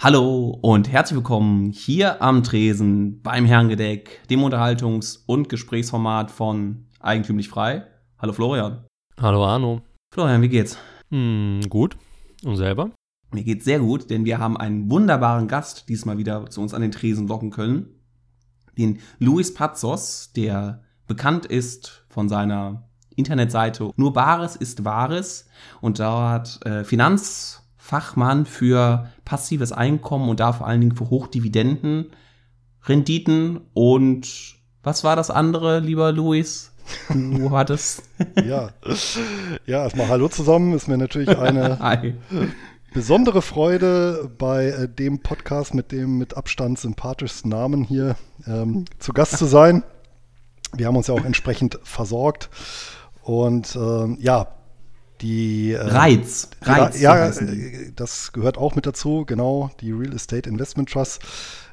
Hallo und herzlich willkommen hier am Tresen beim Herrengedeck, dem Unterhaltungs- und Gesprächsformat von Eigentümlich Frei. Hallo Florian. Hallo Arno. Florian, wie geht's? Hm, gut. Und selber? Mir geht's sehr gut, denn wir haben einen wunderbaren Gast diesmal wieder zu uns an den Tresen locken können. Den Luis Pazos, der bekannt ist von seiner Internetseite Nur Bares ist Wahres und dort äh, Finanz- Fachmann für passives Einkommen und da vor allen Dingen für Hochdividenden, Renditen und was war das andere, lieber Luis? Du hattest. ja. ja, erstmal Hallo zusammen. Ist mir natürlich eine besondere Freude, bei äh, dem Podcast mit dem mit Abstand sympathischsten Namen hier ähm, zu Gast zu sein. Wir haben uns ja auch entsprechend versorgt. Und ähm, ja, die äh, Reiz. Reiz. Ja, äh, das gehört auch mit dazu, genau, die Real Estate Investment Trust.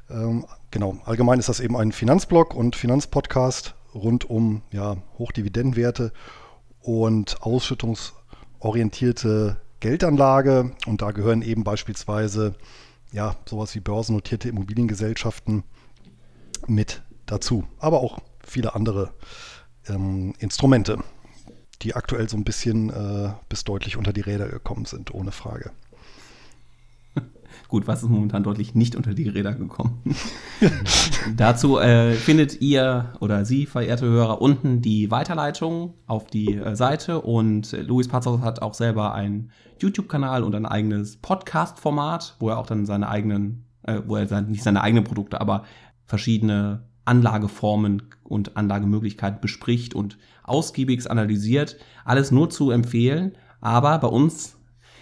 Ähm, genau, allgemein ist das eben ein Finanzblog und Finanzpodcast rund um ja, Hochdividendenwerte und ausschüttungsorientierte Geldanlage. Und da gehören eben beispielsweise ja, sowas wie börsennotierte Immobiliengesellschaften mit dazu. Aber auch viele andere ähm, Instrumente die aktuell so ein bisschen äh, bis deutlich unter die Räder gekommen sind, ohne Frage. Gut, was ist momentan deutlich nicht unter die Räder gekommen? Dazu äh, findet ihr oder Sie, verehrte Hörer, unten die Weiterleitung auf die äh, Seite und Luis Pazos hat auch selber einen YouTube-Kanal und ein eigenes Podcast-Format, wo er auch dann seine eigenen, äh, wo er sein, nicht seine eigenen Produkte, aber verschiedene Anlageformen und Anlagemöglichkeiten bespricht und ausgiebig analysiert. Alles nur zu empfehlen. Aber bei uns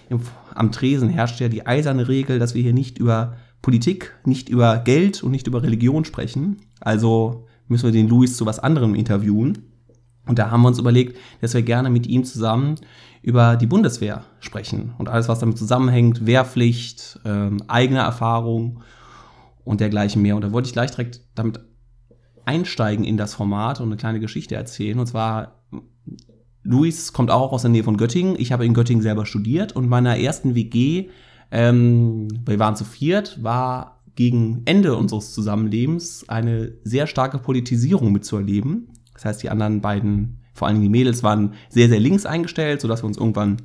im, am Tresen herrscht ja die eiserne Regel, dass wir hier nicht über Politik, nicht über Geld und nicht über Religion sprechen. Also müssen wir den Luis zu was anderem interviewen. Und da haben wir uns überlegt, dass wir gerne mit ihm zusammen über die Bundeswehr sprechen und alles, was damit zusammenhängt, Wehrpflicht, ähm, eigene Erfahrung und dergleichen mehr. Und da wollte ich gleich direkt damit einsteigen in das Format und eine kleine Geschichte erzählen. Und zwar, Luis kommt auch aus der Nähe von Göttingen. Ich habe in Göttingen selber studiert und meiner ersten WG, ähm, wir waren zu viert, war gegen Ende unseres Zusammenlebens eine sehr starke Politisierung mitzuerleben. Das heißt, die anderen beiden, vor allem die Mädels, waren sehr, sehr links eingestellt, sodass wir uns irgendwann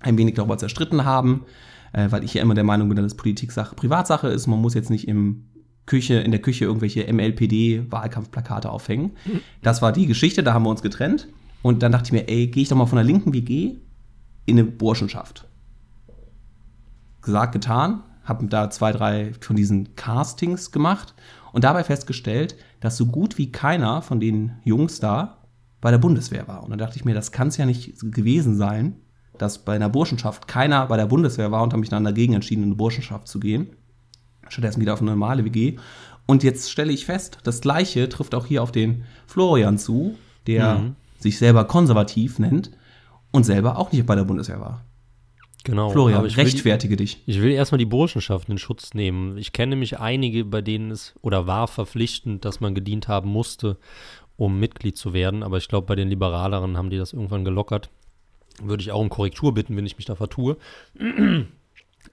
ein wenig darüber zerstritten haben, äh, weil ich ja immer der Meinung bin, dass Politik Sache Privatsache ist. Man muss jetzt nicht im Küche, in der Küche irgendwelche MLPD-Wahlkampfplakate aufhängen. Das war die Geschichte, da haben wir uns getrennt. Und dann dachte ich mir, ey, gehe ich doch mal von der linken WG in eine Burschenschaft. Gesagt, getan, habe da zwei, drei von diesen Castings gemacht und dabei festgestellt, dass so gut wie keiner von den Jungs da bei der Bundeswehr war. Und dann dachte ich mir, das kann es ja nicht gewesen sein, dass bei einer Burschenschaft keiner bei der Bundeswehr war und habe mich dann dagegen entschieden, in eine Burschenschaft zu gehen stattdessen wieder auf eine normale WG. Und jetzt stelle ich fest, das Gleiche trifft auch hier auf den Florian zu, der mhm. sich selber konservativ nennt und selber auch nicht bei der Bundeswehr war. Genau. Florian, ich rechtfertige will, dich. Ich will erstmal die Burschenschaften in Schutz nehmen. Ich kenne nämlich einige, bei denen es oder war verpflichtend, dass man gedient haben musste, um Mitglied zu werden. Aber ich glaube, bei den Liberaleren haben die das irgendwann gelockert. Würde ich auch um Korrektur bitten, wenn ich mich da vertue.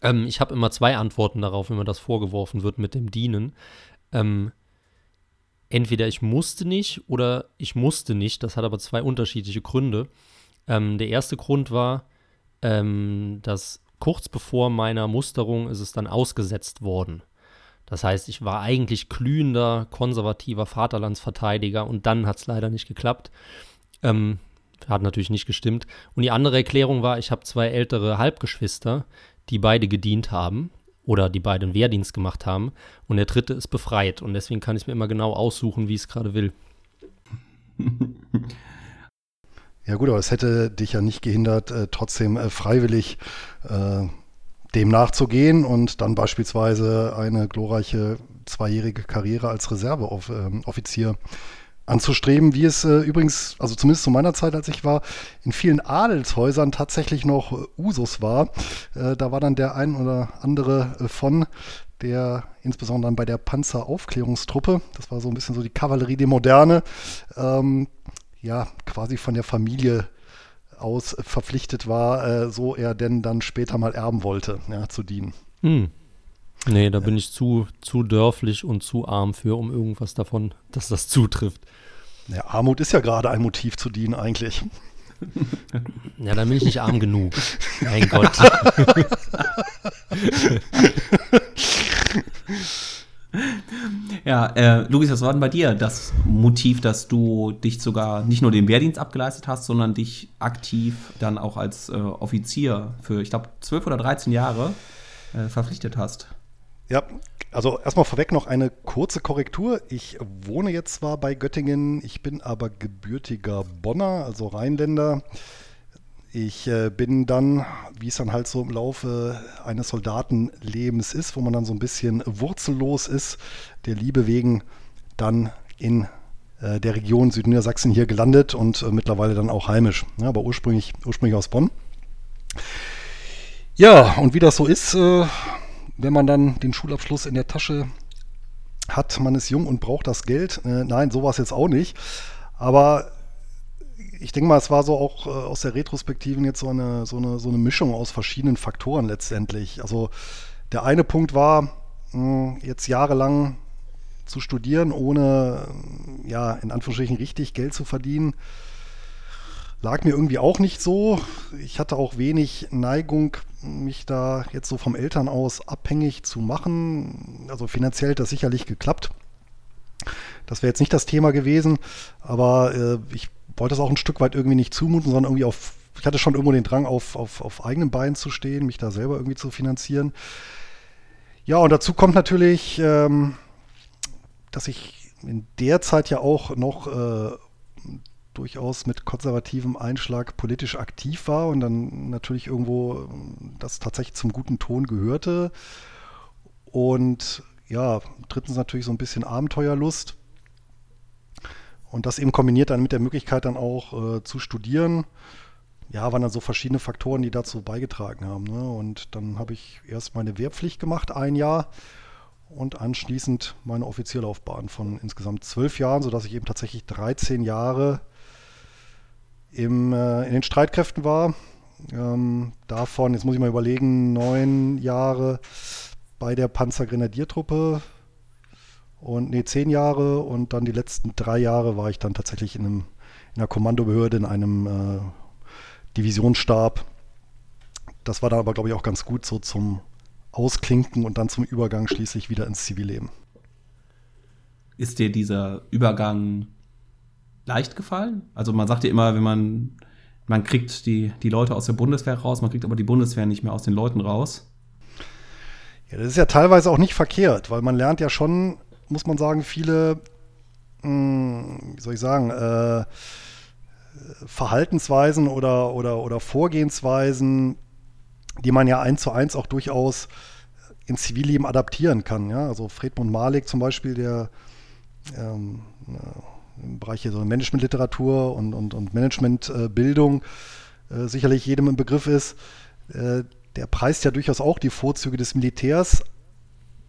Ähm, ich habe immer zwei Antworten darauf, wenn mir das vorgeworfen wird mit dem Dienen. Ähm, entweder ich musste nicht oder ich musste nicht. Das hat aber zwei unterschiedliche Gründe. Ähm, der erste Grund war, ähm, dass kurz bevor meiner Musterung ist es dann ausgesetzt worden. Das heißt, ich war eigentlich glühender, konservativer Vaterlandsverteidiger und dann hat es leider nicht geklappt. Ähm, hat natürlich nicht gestimmt. Und die andere Erklärung war, ich habe zwei ältere Halbgeschwister, die beide gedient haben oder die beide einen Wehrdienst gemacht haben und der dritte ist befreit und deswegen kann ich mir immer genau aussuchen, wie ich es gerade will. Ja gut, aber es hätte dich ja nicht gehindert, äh, trotzdem äh, freiwillig äh, dem nachzugehen und dann beispielsweise eine glorreiche zweijährige Karriere als Reserveoffizier ähm, anzustreben, wie es äh, übrigens, also zumindest zu meiner Zeit, als ich war, in vielen Adelshäusern tatsächlich noch äh, Usus war. Äh, da war dann der ein oder andere äh, von, der insbesondere dann bei der Panzeraufklärungstruppe, das war so ein bisschen so die Kavallerie der Moderne, ähm, ja, quasi von der Familie aus verpflichtet war, äh, so er denn dann später mal erben wollte, ja, zu dienen. Hm. Nee, da bin ich zu, zu dörflich und zu arm für, um irgendwas davon, dass das zutrifft. Ja, Armut ist ja gerade ein Motiv zu dienen eigentlich. Ja, dann bin ich nicht arm genug. Mein Gott. Ja, äh, Luis, was war denn bei dir das Motiv, dass du dich sogar nicht nur den Wehrdienst abgeleistet hast, sondern dich aktiv dann auch als äh, Offizier für, ich glaube, 12 oder 13 Jahre äh, verpflichtet hast? Ja, also erstmal vorweg noch eine kurze Korrektur. Ich wohne jetzt zwar bei Göttingen, ich bin aber gebürtiger Bonner, also Rheinländer. Ich äh, bin dann, wie es dann halt so im Laufe eines Soldatenlebens ist, wo man dann so ein bisschen wurzellos ist, der Liebe wegen dann in äh, der Region Südniedersachsen hier gelandet und äh, mittlerweile dann auch heimisch, ja, aber ursprünglich, ursprünglich aus Bonn. Ja, und wie das so ist, wenn man dann den Schulabschluss in der Tasche hat, man ist jung und braucht das Geld. Äh, nein, so war es jetzt auch nicht. Aber ich denke mal, es war so auch äh, aus der Retrospektiven jetzt so eine, so, eine, so eine Mischung aus verschiedenen Faktoren letztendlich. Also der eine Punkt war, mh, jetzt jahrelang zu studieren, ohne ja, in Anführungsstrichen richtig Geld zu verdienen, lag mir irgendwie auch nicht so. Ich hatte auch wenig Neigung, mich da jetzt so vom Eltern aus abhängig zu machen. Also finanziell hat das sicherlich geklappt. Das wäre jetzt nicht das Thema gewesen, aber äh, ich wollte es auch ein Stück weit irgendwie nicht zumuten, sondern irgendwie auf, ich hatte schon irgendwo den Drang, auf, auf, auf eigenen Beinen zu stehen, mich da selber irgendwie zu finanzieren. Ja, und dazu kommt natürlich, ähm, dass ich in der Zeit ja auch noch äh, durchaus mit konservativem Einschlag politisch aktiv war und dann natürlich irgendwo das tatsächlich zum guten Ton gehörte. Und ja, drittens natürlich so ein bisschen Abenteuerlust. Und das eben kombiniert dann mit der Möglichkeit dann auch äh, zu studieren. Ja, waren dann so verschiedene Faktoren, die dazu beigetragen haben. Ne? Und dann habe ich erst meine Wehrpflicht gemacht, ein Jahr, und anschließend meine Offizierlaufbahn von insgesamt zwölf Jahren, sodass ich eben tatsächlich 13 Jahre im, äh, in den Streitkräften war. Ähm, davon, jetzt muss ich mal überlegen, neun Jahre bei der Panzergrenadiertruppe und nee, zehn Jahre und dann die letzten drei Jahre war ich dann tatsächlich in, einem, in einer Kommandobehörde, in einem äh, Divisionsstab. Das war dann aber, glaube ich, auch ganz gut so zum Ausklinken und dann zum Übergang schließlich wieder ins Zivilleben. Ist dir dieser Übergang leicht gefallen? Also man sagt ja immer, wenn man, man kriegt die, die Leute aus der Bundeswehr raus, man kriegt aber die Bundeswehr nicht mehr aus den Leuten raus. Ja, das ist ja teilweise auch nicht verkehrt, weil man lernt ja schon muss man sagen, viele, mh, hm, wie soll ich sagen, äh, Verhaltensweisen oder, oder, oder Vorgehensweisen, die man ja eins zu eins auch durchaus ins Zivilleben adaptieren kann. Ja? Also Fredmund Malik zum Beispiel, der ähm, äh, im Bereich so Managementliteratur und, und, und Managementbildung äh, sicherlich jedem im Begriff ist, äh, der preist ja durchaus auch die Vorzüge des Militärs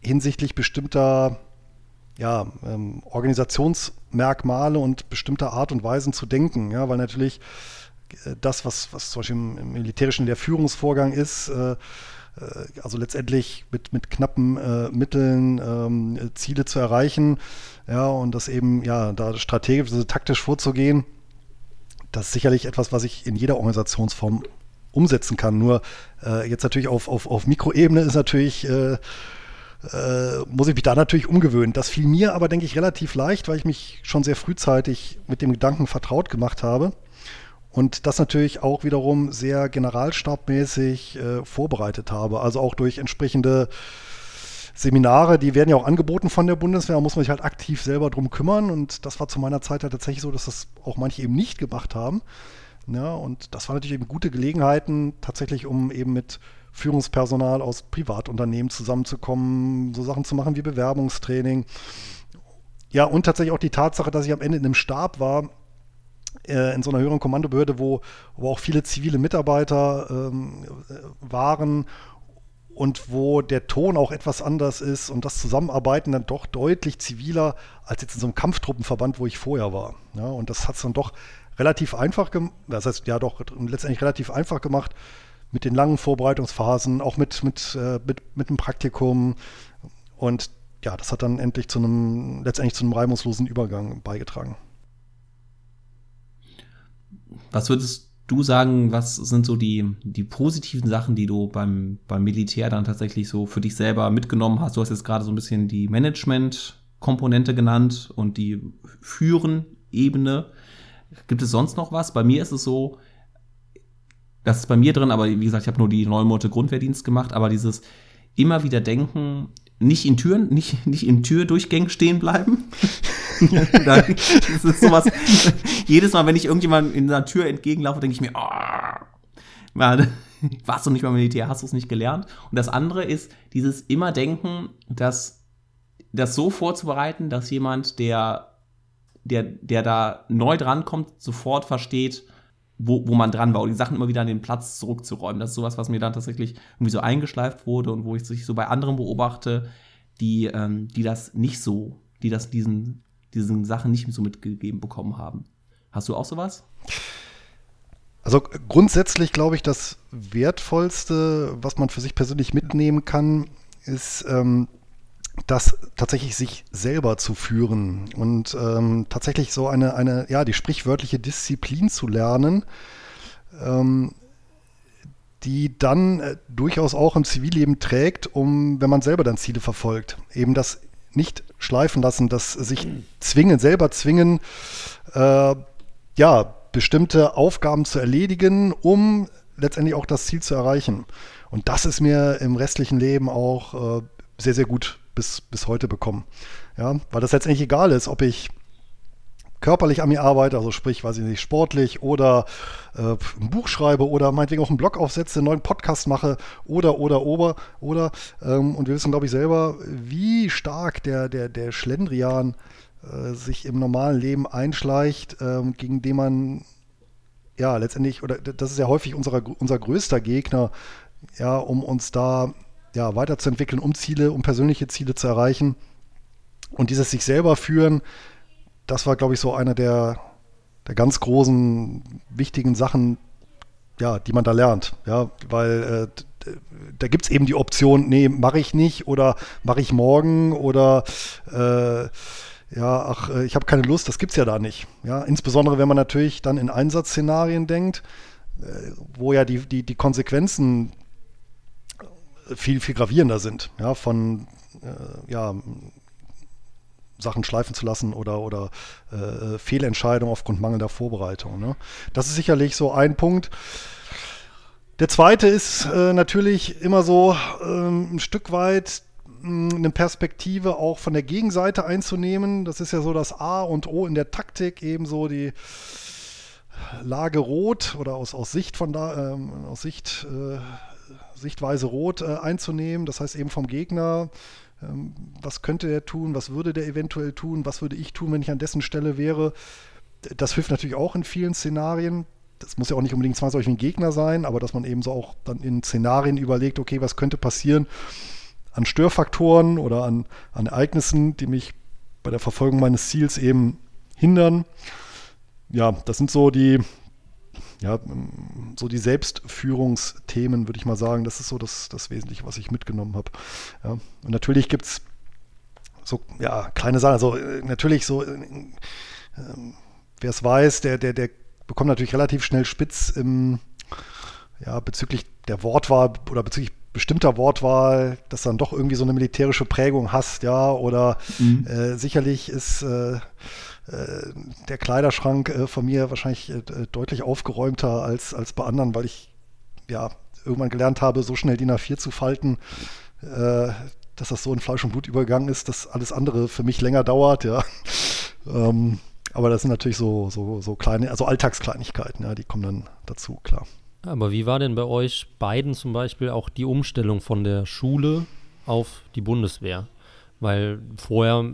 hinsichtlich bestimmter ja, ähm, Organisationsmerkmale und bestimmte Art und Weisen zu denken. Ja, weil natürlich äh, das, was, was zum Beispiel im, im, Militärischen der Führungsvorgang ist, äh, äh, also letztendlich mit, mit knappen äh, Mitteln ähm, Ziele zu erreichen, ja, und das eben, ja, da strategisch, also taktisch vorzugehen, das ist sicherlich etwas, was ich in jeder Organisationsform umsetzen kann. Nur äh, jetzt natürlich auf, auf, auf Mikroebene ist natürlich äh, äh, muss ich mich da natürlich umgewöhnen. Das fiel mir aber, denke ich, relativ leicht, weil ich mich schon sehr frühzeitig mit dem Gedanken vertraut gemacht habe. Und das natürlich auch wiederum sehr generalstabmäßig äh, vorbereitet habe. Also auch durch entsprechende Seminare, die werden ja auch angeboten von der Bundeswehr, da muss man sich halt aktiv selber drum kümmern. Und das war zu meiner Zeit halt tatsächlich so, dass das auch manche eben nicht gemacht haben. Ja, und das waren natürlich eben gute Gelegenheiten, tatsächlich, um eben mit Führungspersonal aus Privatunternehmen zusammenzukommen, so Sachen zu machen wie Bewerbungstraining. Ja, und tatsächlich auch die Tatsache, dass ich am Ende in einem Stab war, äh, in so einer höheren Kommandobehörde, wo, wo auch viele zivile Mitarbeiter ähm, waren und wo der Ton auch etwas anders ist und das Zusammenarbeiten dann doch deutlich ziviler als jetzt in so einem Kampftruppenverband, wo ich vorher war. Ja, und das hat es dann doch relativ einfach gemacht, das heißt ja doch letztendlich relativ einfach gemacht, mit den langen Vorbereitungsphasen, auch mit, mit, äh, mit, mit einem Praktikum. Und ja, das hat dann endlich zu einem, letztendlich zu einem reibungslosen Übergang beigetragen. Was würdest du sagen, was sind so die, die positiven Sachen, die du beim, beim Militär dann tatsächlich so für dich selber mitgenommen hast? Du hast jetzt gerade so ein bisschen die Management-Komponente genannt und die Führen-Ebene. Gibt es sonst noch was? Bei mir ist es so, das ist bei mir drin, aber wie gesagt, ich habe nur die neun Monate Grundwehrdienst gemacht, aber dieses immer wieder denken, nicht in Türen, nicht, nicht in Türdurchgängen stehen bleiben. das ist sowas. Jedes Mal, wenn ich irgendjemand in einer Tür entgegenlaufe, denke ich mir, oh, warst du nicht beim Militär, hast du es nicht gelernt. Und das andere ist dieses immer denken, dass das so vorzubereiten, dass jemand, der, der, der da neu drankommt, sofort versteht, wo, wo man dran war und die Sachen immer wieder an den Platz zurückzuräumen. Das ist sowas, was mir dann tatsächlich irgendwie so eingeschleift wurde und wo ich sich so bei anderen beobachte, die, ähm, die das nicht so, die das diesen, diesen Sachen nicht so mitgegeben bekommen haben. Hast du auch sowas? Also grundsätzlich glaube ich, das Wertvollste, was man für sich persönlich mitnehmen kann, ist ähm, das tatsächlich sich selber zu führen und ähm, tatsächlich so eine, eine, ja, die sprichwörtliche Disziplin zu lernen, ähm, die dann äh, durchaus auch im Zivilleben trägt, um, wenn man selber dann Ziele verfolgt, eben das nicht schleifen lassen, das sich zwingen, selber zwingen, äh, ja, bestimmte Aufgaben zu erledigen, um letztendlich auch das Ziel zu erreichen. Und das ist mir im restlichen Leben auch äh, sehr, sehr gut bis, bis heute bekommen. Ja, weil das letztendlich egal ist, ob ich körperlich an mir arbeite, also sprich, weiß ich nicht, sportlich oder äh, ein Buch schreibe oder meinetwegen auch einen Blog aufsetze, einen neuen Podcast mache oder, oder, oder, oder. Ähm, und wir wissen, glaube ich, selber, wie stark der, der, der Schlendrian äh, sich im normalen Leben einschleicht, ähm, gegen den man ja letztendlich, oder das ist ja häufig unser, unser größter Gegner, ja, um uns da ja, weiterzuentwickeln, um Ziele, um persönliche Ziele zu erreichen. Und dieses sich selber führen, das war, glaube ich, so einer der, der ganz großen, wichtigen Sachen, ja, die man da lernt. Ja, weil äh, da gibt es eben die Option, nee, mache ich nicht oder mache ich morgen oder äh, ja, ach, äh, ich habe keine Lust, das gibt es ja da nicht. Ja, insbesondere wenn man natürlich dann in Einsatzszenarien denkt, äh, wo ja die, die, die Konsequenzen viel, viel gravierender sind, ja, von äh, ja, Sachen schleifen zu lassen oder, oder äh, Fehlentscheidungen aufgrund mangelnder Vorbereitung. Ne? Das ist sicherlich so ein Punkt. Der zweite ist äh, natürlich immer so ähm, ein Stück weit hm, eine Perspektive auch von der Gegenseite einzunehmen. Das ist ja so das A und O in der Taktik, ebenso die Lage rot oder aus, aus Sicht von da, ähm, aus Sicht äh, Sichtweise rot äh, einzunehmen, das heißt eben vom Gegner, ähm, was könnte er tun, was würde der eventuell tun, was würde ich tun, wenn ich an dessen Stelle wäre. Das hilft natürlich auch in vielen Szenarien. Das muss ja auch nicht unbedingt zwangsläufig ein Gegner sein, aber dass man eben so auch dann in Szenarien überlegt, okay, was könnte passieren an Störfaktoren oder an, an Ereignissen, die mich bei der Verfolgung meines Ziels eben hindern. Ja, das sind so die, ja, so die Selbstführungsthemen, würde ich mal sagen, das ist so das, das Wesentliche, was ich mitgenommen habe. Ja. Und natürlich gibt es so, ja, kleine Sachen, also äh, natürlich so, äh, äh, wer es weiß, der, der, der bekommt natürlich relativ schnell spitz im, ja, bezüglich der Wortwahl oder bezüglich bestimmter Wortwahl, dass dann doch irgendwie so eine militärische Prägung hast, ja, oder mhm. äh, sicherlich ist äh, der Kleiderschrank äh, von mir wahrscheinlich äh, deutlich aufgeräumter als, als bei anderen, weil ich ja irgendwann gelernt habe, so schnell DIN A4 zu falten, dass das so in Fleisch und Blut übergegangen ist, dass alles andere für mich länger dauert, ja. Ähm, aber das sind natürlich so, so, so kleine, also Alltagskleinigkeiten, ja, die kommen dann dazu, klar. Aber wie war denn bei euch beiden zum Beispiel auch die Umstellung von der Schule auf die Bundeswehr? Weil vorher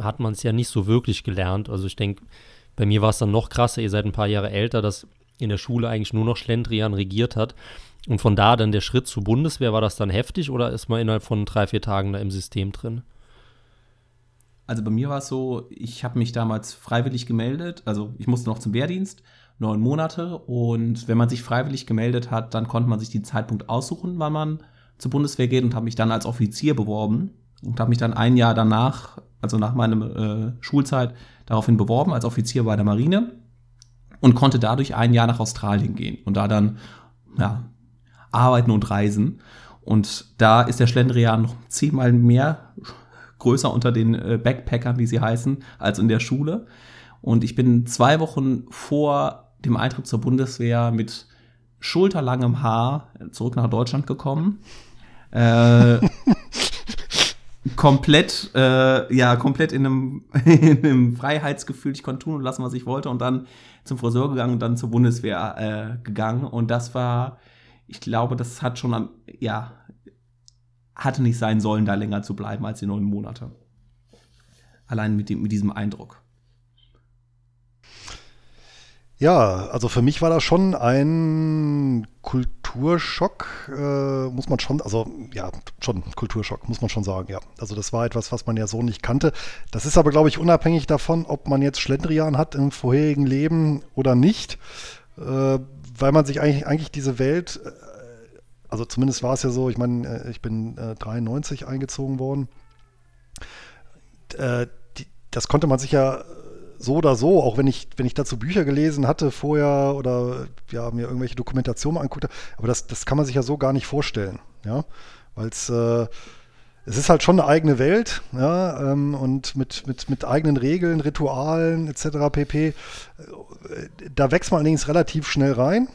hat man es ja nicht so wirklich gelernt. Also ich denke, bei mir war es dann noch krasser, ihr seid ein paar Jahre älter, dass in der Schule eigentlich nur noch Schlendrian regiert hat. Und von da dann der Schritt zur Bundeswehr, war das dann heftig oder ist man innerhalb von drei, vier Tagen da im System drin? Also bei mir war es so, ich habe mich damals freiwillig gemeldet, also ich musste noch zum Wehrdienst neun Monate. Und wenn man sich freiwillig gemeldet hat, dann konnte man sich den Zeitpunkt aussuchen, wann man zur Bundeswehr geht und habe mich dann als Offizier beworben und habe mich dann ein Jahr danach, also nach meiner äh, Schulzeit, daraufhin beworben als Offizier bei der Marine und konnte dadurch ein Jahr nach Australien gehen und da dann ja, arbeiten und reisen. Und da ist der Schlendrian noch zehnmal mehr größer unter den äh, Backpackern, wie sie heißen, als in der Schule. Und ich bin zwei Wochen vor dem Eintritt zur Bundeswehr mit schulterlangem Haar zurück nach Deutschland gekommen. Äh, komplett, äh, ja, komplett in einem, in einem Freiheitsgefühl. Ich konnte tun und lassen, was ich wollte. Und dann zum Friseur gegangen und dann zur Bundeswehr äh, gegangen. Und das war, ich glaube, das hat schon am, ja, hatte nicht sein sollen, da länger zu bleiben als die neun Monate. Allein mit, dem, mit diesem Eindruck. Ja, also für mich war das schon ein Kulturschock, äh, muss man schon, also ja, schon Kulturschock, muss man schon sagen, ja. Also das war etwas, was man ja so nicht kannte. Das ist aber, glaube ich, unabhängig davon, ob man jetzt Schlendrian hat im vorherigen Leben oder nicht, äh, weil man sich eigentlich, eigentlich diese Welt, äh, also zumindest war es ja so, ich meine, äh, ich bin 93 äh, eingezogen worden. Äh, die, das konnte man sich ja so oder so, auch wenn ich, wenn ich dazu Bücher gelesen hatte vorher oder ja, mir irgendwelche Dokumentationen anguckte, aber das, das kann man sich ja so gar nicht vorstellen, ja, weil es äh, es ist halt schon eine eigene Welt, ja, ähm, und mit, mit, mit eigenen Regeln, Ritualen etc. pp. Da wächst man allerdings relativ schnell rein.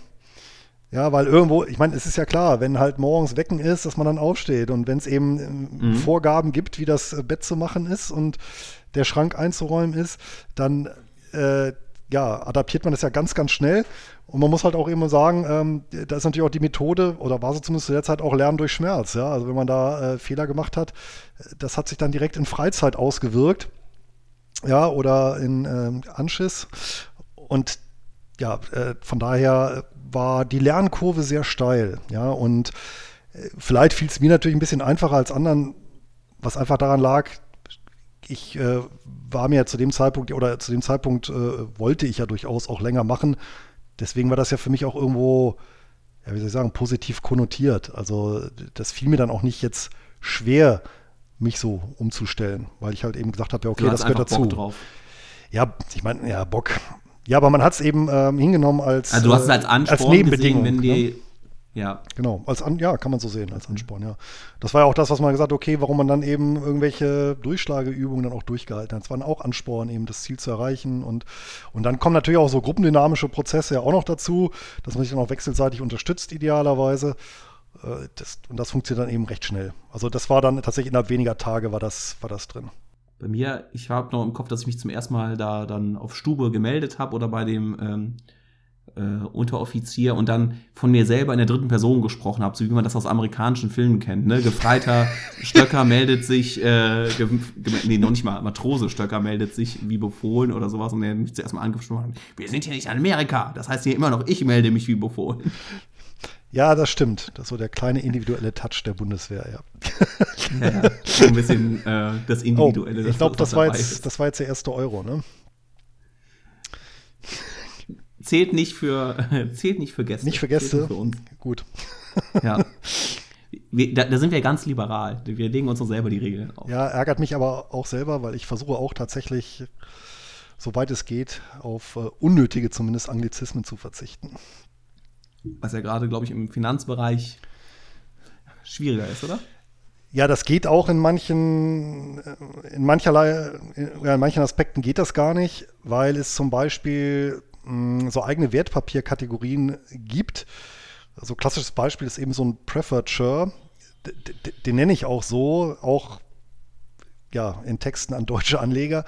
Ja, weil irgendwo, ich meine, es ist ja klar, wenn halt morgens Wecken ist, dass man dann aufsteht und wenn es eben ähm, mhm. Vorgaben gibt, wie das Bett zu machen ist und der Schrank einzuräumen ist, dann äh, ja, adaptiert man das ja ganz, ganz schnell. Und man muss halt auch immer sagen, ähm, da ist natürlich auch die Methode, oder war sie zumindest zu der Zeit auch Lernen durch Schmerz. Ja? Also wenn man da äh, Fehler gemacht hat, das hat sich dann direkt in Freizeit ausgewirkt. Ja, oder in ähm, Anschiss. Und ja, äh, von daher war die Lernkurve sehr steil. Ja, und äh, vielleicht fiel es mir natürlich ein bisschen einfacher als anderen, was einfach daran lag, ich äh, war mir zu dem Zeitpunkt oder zu dem Zeitpunkt äh, wollte ich ja durchaus auch länger machen. Deswegen war das ja für mich auch irgendwo, ja, wie soll ich sagen, positiv konnotiert. Also das fiel mir dann auch nicht jetzt schwer, mich so umzustellen, weil ich halt eben gesagt habe, ja, okay, das gehört dazu. Bock drauf. Ja, ich meine, ja, Bock. Ja, aber man hat es eben ähm, hingenommen als, also du hast es als, Ansporn als Nebenbedingung. Gesehen, wenn die, ne? Ja. Genau, als An ja, kann man so sehen, als Ansporn, ja. Das war ja auch das, was man gesagt hat, okay, warum man dann eben irgendwelche Durchschlageübungen dann auch durchgehalten hat. Es waren auch Ansporn, eben das Ziel zu erreichen. Und, und dann kommen natürlich auch so gruppendynamische Prozesse ja auch noch dazu, dass man sich dann auch wechselseitig unterstützt, idealerweise. Äh, das, und das funktioniert dann eben recht schnell. Also das war dann tatsächlich innerhalb weniger Tage war das, war das drin. Bei mir, ich habe noch im Kopf, dass ich mich zum ersten Mal da dann auf Stube gemeldet habe oder bei dem ähm, äh, Unteroffizier und dann von mir selber in der dritten Person gesprochen habe, so wie man das aus amerikanischen Filmen kennt. Ne? Gefreiter Stöcker meldet sich, äh, nee, noch nicht mal, Matrose Stöcker meldet sich wie befohlen oder sowas und er mich zuerst mal angesprochen hat. Wir sind hier nicht in Amerika. Das heißt hier immer noch, ich melde mich wie befohlen. Ja, das stimmt. Das ist so der kleine individuelle Touch der Bundeswehr, ja. ja so ein bisschen äh, das Individuelle. Oh, ich glaube, das, das, das war jetzt der erste Euro, ne? Zählt nicht für, zählt nicht für Gäste. Nicht für Gäste? Für uns. Gut. Ja. Wir, da, da, sind wir ganz liberal. Wir legen uns doch selber die Regeln auf. Ja, ärgert mich aber auch selber, weil ich versuche auch tatsächlich, soweit es geht, auf uh, unnötige zumindest Anglizismen zu verzichten. Was ja gerade, glaube ich, im Finanzbereich schwieriger ist, oder? Ja, das geht auch in manchen, äh, in mancherlei, in manchen Aspekten geht das gar nicht, weil es zum Beispiel so eigene Wertpapierkategorien gibt. Also klassisches Beispiel ist eben so ein Preferred Share. Den nenne ich auch so, auch ja, in Texten an deutsche Anleger.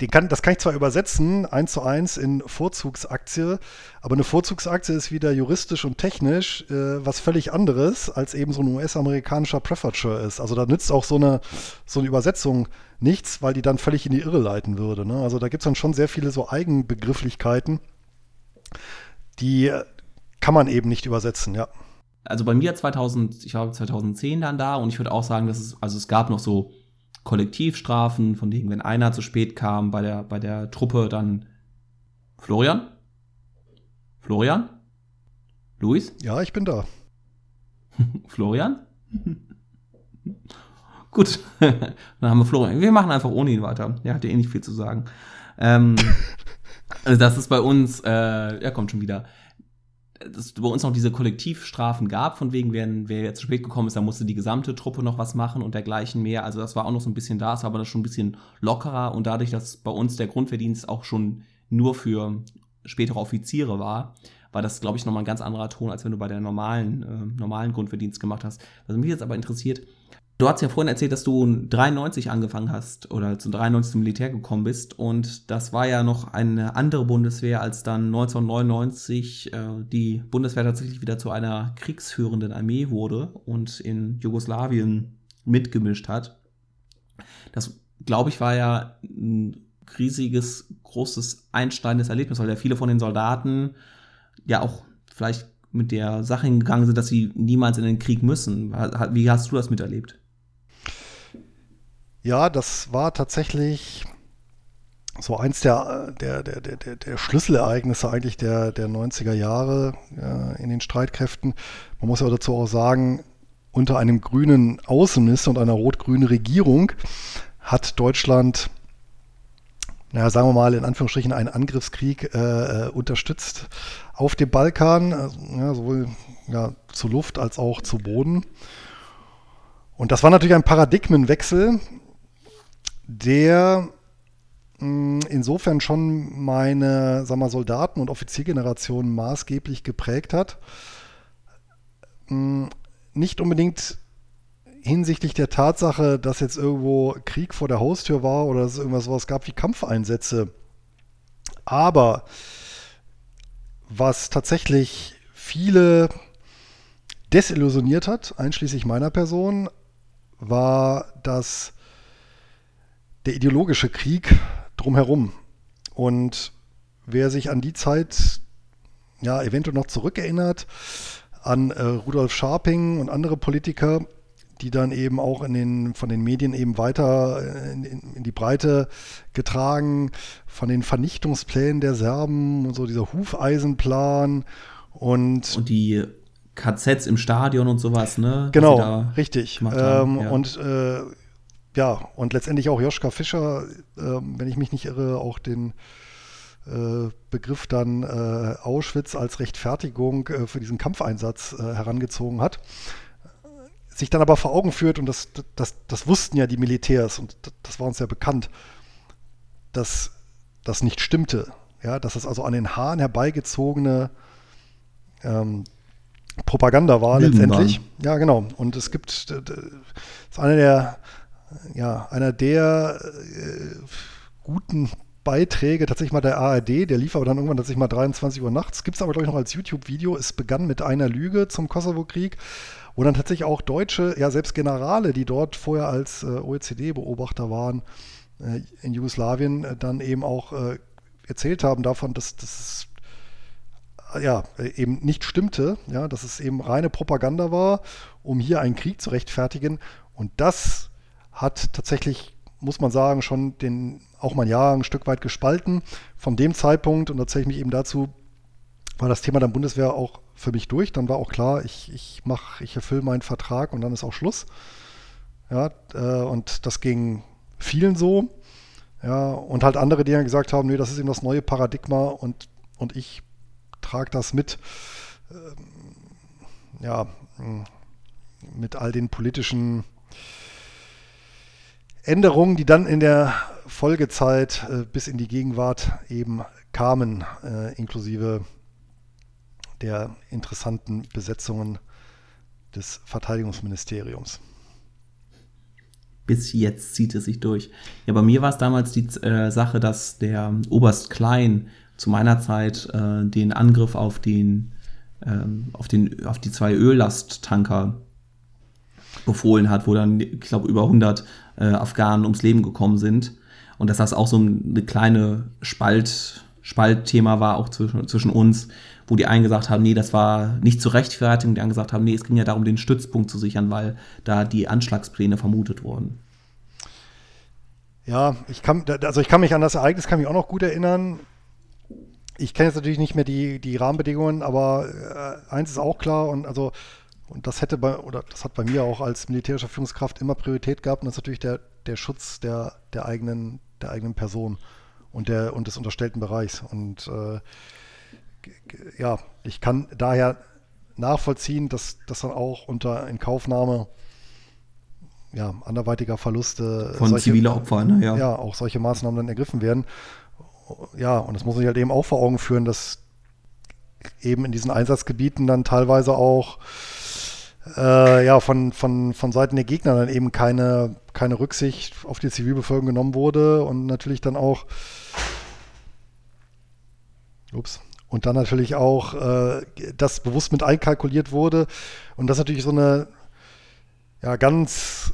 Den kann, das kann ich zwar übersetzen, eins zu eins in Vorzugsaktie, aber eine Vorzugsaktie ist wieder juristisch und technisch äh, was völlig anderes, als eben so ein US-amerikanischer Preferred Share ist. Also da nützt auch so eine, so eine Übersetzung nichts, weil die dann völlig in die Irre leiten würde. Ne? Also da gibt es dann schon sehr viele so Eigenbegrifflichkeiten, die kann man eben nicht übersetzen, ja. Also bei mir 2000, ich war 2010 dann da und ich würde auch sagen, dass es, also es gab noch so Kollektivstrafen, von denen, wenn einer zu spät kam bei der, bei der Truppe, dann Florian? Florian? Luis? Ja, ich bin da. Florian? Gut, dann haben wir Florian. Wir machen einfach ohne ihn weiter. Er hat ja eh nicht viel zu sagen. Ähm, also das ist bei uns, äh, er kommt schon wieder, es bei uns noch diese Kollektivstrafen gab, von wegen, wer, wer jetzt zu spät gekommen ist, dann musste die gesamte Truppe noch was machen und dergleichen mehr. Also das war auch noch so ein bisschen da, es war aber das schon ein bisschen lockerer und dadurch, dass bei uns der Grundverdienst auch schon nur für spätere Offiziere war, war das, glaube ich, nochmal ein ganz anderer Ton, als wenn du bei der normalen, äh, normalen Grundverdienst gemacht hast. Was mich jetzt aber interessiert, Du hast ja vorhin erzählt, dass du 93 angefangen hast oder zum 93. Militär gekommen bist und das war ja noch eine andere Bundeswehr, als dann 1999 äh, die Bundeswehr tatsächlich wieder zu einer kriegsführenden Armee wurde und in Jugoslawien mitgemischt hat. Das, glaube ich, war ja ein riesiges, großes, einschneidendes Erlebnis, weil ja viele von den Soldaten ja auch vielleicht mit der Sache hingegangen sind, dass sie niemals in den Krieg müssen. Wie hast du das miterlebt? Ja, das war tatsächlich so eins der, der, der, der, der Schlüsselereignisse eigentlich der, der 90er Jahre äh, in den Streitkräften. Man muss ja dazu auch sagen, unter einem grünen Außenminister und einer rot-grünen Regierung hat Deutschland, naja, sagen wir mal in Anführungsstrichen, einen Angriffskrieg äh, äh unterstützt auf dem Balkan, also, ja, sowohl ja, zu Luft als auch zu Boden. Und das war natürlich ein Paradigmenwechsel, der mh, hm, insofern schon meine sag mal, Soldaten- und Offiziergeneration maßgeblich geprägt hat. Mh, hm, nicht unbedingt hinsichtlich der Tatsache, dass jetzt irgendwo Krieg vor der Haustür war oder dass es irgendwas sowas gab wie Kampfeinsätze. Aber was tatsächlich viele desillusioniert hat, einschließlich meiner Person, war, dass der ideologische Krieg drumherum. Und wer sich an die Zeit ja eventuell noch zurückerinnert, an äh, Rudolf Scharping und andere Politiker, die dann eben auch in den, von den Medien eben weiter äh, in, in, die Breite getragen, von den Vernichtungsplänen der Serben und so dieser Hufeisenplan und, und die KZs im Stadion und sowas, ne? Genau, richtig. Ähm, ja. Und äh, ja, und letztendlich auch Joschka Fischer, äh, wenn ich mich nicht irre, auch den äh, Begriff dann äh, Auschwitz als Rechtfertigung äh, für diesen Kampfeinsatz äh, herangezogen hat. Sich dann aber vor Augen führt, und das, das, das wussten ja die Militärs, und das war uns ja bekannt, dass das nicht stimmte. Ja, dass es also an den Haaren herbeigezogene ähm, Propaganda war Lügen letztendlich. Ja, genau. Und es gibt, das ist einer der ja, einer der äh, guten Beiträge tatsächlich mal der ARD, der lief aber dann irgendwann tatsächlich mal 23 Uhr nachts. Gibt es aber, glaube ich, noch als YouTube-Video. Es begann mit einer Lüge zum Kosovo-Krieg, wo dann tatsächlich auch Deutsche, ja selbst Generale, die dort vorher als äh, OECD-Beobachter waren äh, in Jugoslawien, äh, dann eben auch äh, erzählt haben davon, dass das äh, ja, eben nicht stimmte, ja, dass es eben reine Propaganda war, um hier einen Krieg zu rechtfertigen. Und das hat tatsächlich, muss man sagen, schon den, auch mein Jahr ein Stück weit gespalten. Von dem Zeitpunkt, und da zähle ich mich eben dazu, war das Thema der Bundeswehr auch für mich durch. Dann war auch klar, ich, ich mache, ich erfülle meinen Vertrag und dann ist auch Schluss. Ja, äh, und das ging vielen so. Ja, und halt andere, die dann gesagt haben, nee, das ist eben das neue Paradigma und, und ich trage das mit. Ähm, ja, mit all den politischen Änderungen, die dann in der Folgezeit äh, bis in die Gegenwart eben kamen, äh, inklusive der interessanten Besetzungen des Verteidigungsministeriums. Bis jetzt zieht es sich durch. Ja, bei mir war es damals die äh, Sache, dass der Oberst Klein zu meiner Zeit äh, den Angriff auf den, ähm, auf den, auf die zwei Öllastttanker befohlen hat, wo dann, ich glaube, über 100 äh, Afghanen ums Leben gekommen sind. Und dass das auch so eine kleine Spalt, Spaltthema war, auch zwischen, zwischen uns, wo die einen gesagt haben, nee, das war nicht zu rechtfertigen, die anderen gesagt haben, nee, es ging ja darum, den Stützpunkt zu sichern, weil da die Anschlagspläne vermutet wurden. Ja, ich kann, also ich kann mich an das Ereignis kann mich auch noch gut erinnern. ich kenne jetzt natürlich nicht mehr die, die Rahmenbedingungen, aber äh, eins ist auch klar und also und das hätte bei, oder das hat bei mir auch als militärischer Führungskraft immer Priorität gehabt und das ist natürlich der, der Schutz der, der eigenen, der eigenen Person und der und des unterstellten Bereichs. Und äh, ja, ich kann daher nachvollziehen, dass das dann auch unter Inkaufnahme ja, anderweitiger Verluste von solche, ziviler Opfer, ne? ja. ja, auch solche Maßnahmen dann ergriffen werden. Ja, und das muss man sich halt eben auch vor Augen führen, dass eben in diesen Einsatzgebieten dann teilweise auch äh, ja, von, von, von Seiten der Gegner dann eben keine, keine Rücksicht auf die Zivilbevölkerung genommen wurde und natürlich dann auch ups, und dann natürlich auch äh, das bewusst mit einkalkuliert wurde. Und das natürlich so eine ja, ganz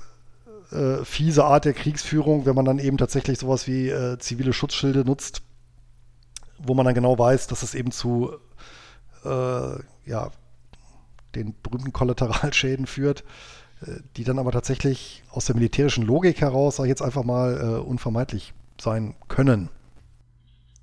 äh, fiese Art der Kriegsführung, wenn man dann eben tatsächlich sowas wie äh, zivile Schutzschilde nutzt, wo man dann genau weiß, dass es eben zu äh, ja, den berühmten Kollateralschäden führt, äh, die dann aber tatsächlich aus der militärischen Logik heraus, jetzt einfach mal, äh, unvermeidlich sein können.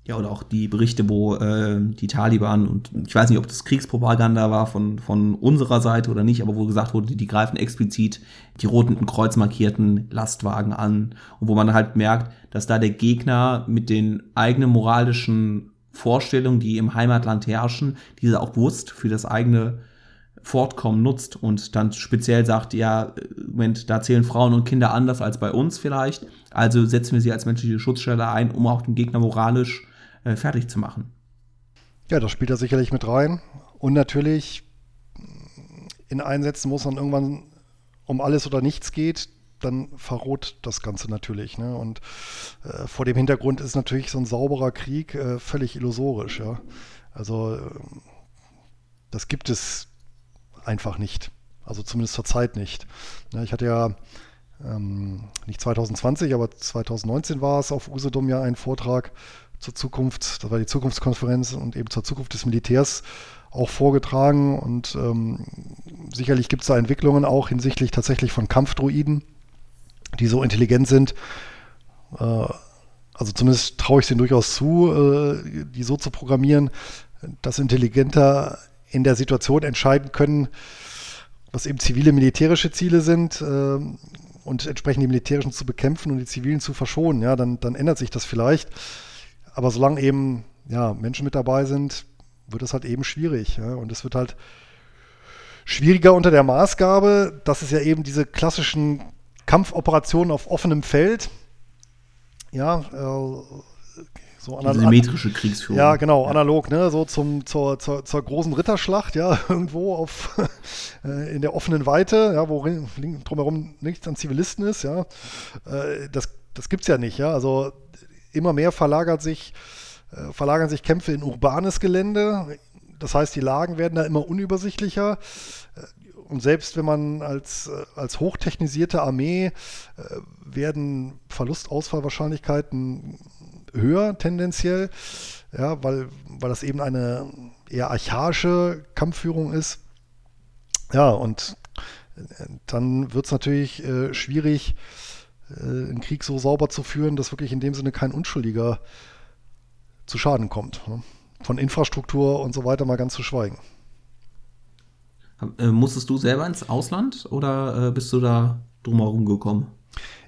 Ja, oder auch die Berichte, wo äh, die Taliban und ich weiß nicht, ob das Kriegspropaganda war von, von unserer Seite oder nicht, aber wo gesagt wurde, die, die greifen explizit die roten Kreuz markierten Lastwagen an und wo man halt merkt, dass da der Gegner mit den eigenen moralischen Vorstellungen, die im Heimatland herrschen, diese auch bewusst für das eigene Fortkommen nutzt und dann speziell sagt, ja, Moment, da zählen Frauen und Kinder anders als bei uns vielleicht, also setzen wir sie als menschliche Schutzstelle ein, um auch den Gegner moralisch äh, fertig zu machen. Ja, das spielt da sicherlich mit rein. Und natürlich in Einsätzen, wo es dann irgendwann um alles oder nichts geht, dann verroht das Ganze natürlich. Ne? Und äh, vor dem Hintergrund ist natürlich so ein sauberer Krieg äh, völlig illusorisch. Ja? Also äh, das gibt es einfach nicht. Also zumindest zur Zeit nicht. Ja, ich hatte ja ähm, nicht 2020, aber 2019 war es auf Usedom ja ein Vortrag zur Zukunft, das war die Zukunftskonferenz und eben zur Zukunft des Militärs auch vorgetragen und ähm, sicherlich gibt es da Entwicklungen auch hinsichtlich tatsächlich von Kampfdroiden, die so intelligent sind. Äh, also zumindest traue ich es ihnen durchaus zu, äh, die so zu programmieren, dass intelligenter in der Situation entscheiden können, was eben zivile militärische Ziele sind äh, und entsprechend die militärischen zu bekämpfen und die zivilen zu verschonen. Ja, dann, dann ändert sich das vielleicht. Aber solange eben ja, Menschen mit dabei sind, wird es halt eben schwierig. Ja? Und es wird halt schwieriger unter der Maßgabe, dass es ja eben diese klassischen Kampfoperationen auf offenem Feld, ja, äh, so analog. Symmetrische Kriegsführung. Ja, genau, analog, ne, so zum, zur, zur, zur großen Ritterschlacht, ja, irgendwo auf, äh, in der offenen Weite, ja, wo drumherum nichts an Zivilisten ist, ja. Äh, das, das gibt's ja nicht, ja. Also immer mehr verlagert sich, äh, verlagern sich Kämpfe in urbanes Gelände. Das heißt, die Lagen werden da immer unübersichtlicher. Äh, und selbst wenn man als, äh, als hochtechnisierte Armee werden Verlustausfallwahrscheinlichkeiten höher tendenziell, ja, weil, weil das eben eine eher archaische Kampfführung ist. Ja, und dann wird es natürlich äh, schwierig, äh, einen Krieg so sauber zu führen, dass wirklich in dem Sinne kein Unschuldiger zu Schaden kommt. Ne? Von Infrastruktur und so weiter mal ganz zu schweigen. Äh, musstest du selber ins Ausland oder äh, bist du da drumherum gekommen?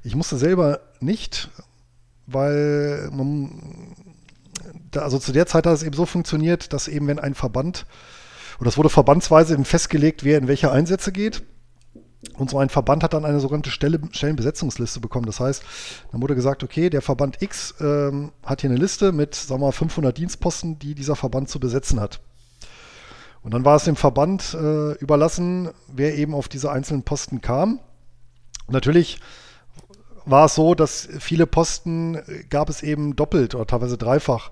Ich musste selber nicht, weil man, da, also zu der Zeit hat es eben so funktioniert, dass eben wenn ein Verband, oder es wurde verbandsweise eben festgelegt, wer in welche Einsätze geht. Und so ein Verband hat dann eine sogenannte Stelle, Stellenbesetzungsliste bekommen. Das heißt, dann wurde gesagt, okay, der Verband X ähm, hat hier eine Liste mit, sagen wir mal, 500 Dienstposten, die dieser Verband zu besetzen hat. Und dann war es dem Verband äh, überlassen, wer eben auf diese einzelnen Posten kam. Und natürlich war es so, dass viele Posten äh, gab es eben doppelt oder teilweise dreifach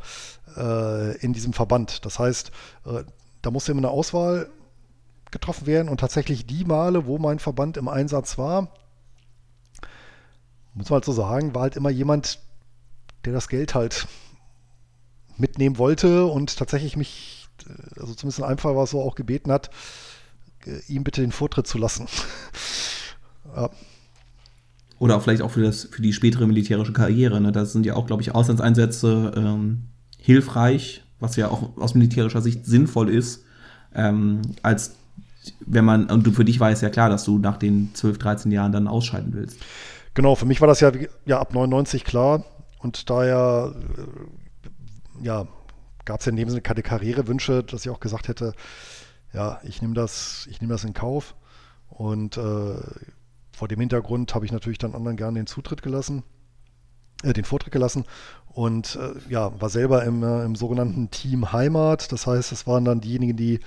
äh, in diesem Verband. Das heißt, äh, da musste immer eine Auswahl getroffen werden und tatsächlich die Male, wo mein Verband im Einsatz war, muss man halt so sagen, war halt immer jemand, der das Geld halt mitnehmen wollte und tatsächlich mich, äh, also zumindest in einem Fall war es so, auch gebeten hat, äh, ihm bitte den Vortritt zu lassen. ja. Oder vielleicht auch für, das, für die spätere militärische Karriere. Ne? Das sind ja auch, glaube ich, Auslandseinsätze ähm, hilfreich, was ja auch aus militärischer Sicht sinnvoll ist, ähm, als wenn man, und für dich war es ja klar, dass du nach den 12, 13 Jahren dann ausscheiden willst. Genau, für mich war das ja, ja ab 99 klar und daher äh, ja, gab es ja in dem Sinne keine Karrierewünsche, dass ich auch gesagt hätte, ja, ich nehme das, ich das in Kauf. Und äh, vor dem Hintergrund habe ich natürlich dann anderen gerne den Zutritt gelassen, äh, den Vortritt gelassen und äh, ja, war selber im, äh, im sogenannten Team Heimat. Das heißt, es waren dann diejenigen, die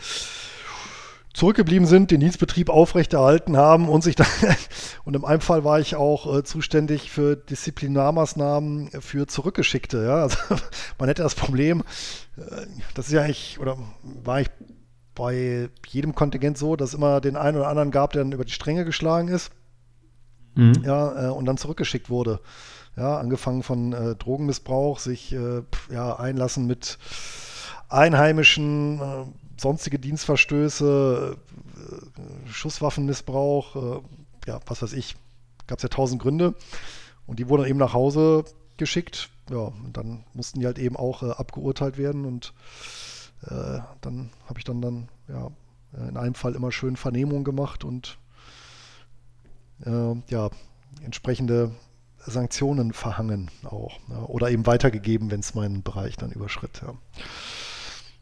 zurückgeblieben sind, den Dienstbetrieb aufrechterhalten haben und sich dann, und in einem Fall war ich auch äh, zuständig für Disziplinarmaßnahmen für Zurückgeschickte. Ja? Also man hätte das Problem, äh, das ist ja eigentlich, oder war ich bei jedem Kontingent so, dass es immer den einen oder anderen gab, der dann über die Stränge geschlagen ist mhm. ja, äh, und dann zurückgeschickt wurde. Ja, angefangen von äh, Drogenmissbrauch, sich äh, ja, einlassen mit Einheimischen, äh, sonstige Dienstverstöße, äh, Schusswaffenmissbrauch, äh, ja, was weiß ich, gab es ja tausend Gründe. Und die wurden eben nach Hause geschickt. Ja, und dann mussten die halt eben auch abgeurteilt werden und dann habe ich dann, dann ja, in einem Fall immer schön Vernehmung gemacht und äh, ja, entsprechende Sanktionen verhangen auch. Ja, oder eben weitergegeben, wenn es meinen Bereich dann überschritt. Ja.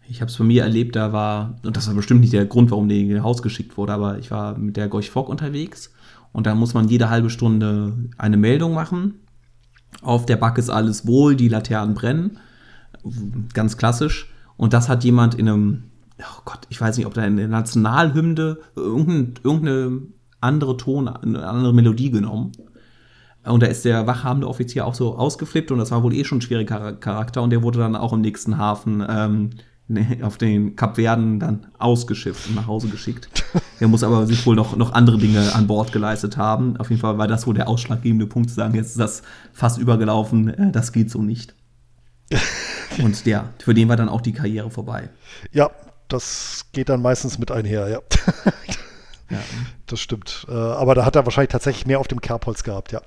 Ich habe es bei mir erlebt, da war, und das war bestimmt nicht der Grund, warum der in Haus geschickt wurde, aber ich war mit der Gorch Fock unterwegs und da muss man jede halbe Stunde eine Meldung machen. Auf der Backe ist alles wohl, die Laternen brennen. Ganz klassisch. Und das hat jemand in einem, oh Gott, ich weiß nicht, ob da in der Nationalhymne irgendeine, irgendeine andere Ton, eine andere Melodie genommen. Und da ist der wachhabende Offizier auch so ausgeflippt und das war wohl eh schon ein schwieriger Charakter und der wurde dann auch im nächsten Hafen ähm, ne, auf den Kapverden dann ausgeschifft und nach Hause geschickt. Der muss aber sich wohl noch, noch andere Dinge an Bord geleistet haben. Auf jeden Fall war das wohl der ausschlaggebende Punkt zu sagen, jetzt ist das fast übergelaufen, äh, das geht so nicht. Und ja, für den war dann auch die Karriere vorbei. Ja, das geht dann meistens mit einher, ja. ja. Das stimmt. Äh, aber da hat er wahrscheinlich tatsächlich mehr auf dem Kerbholz gehabt, ja.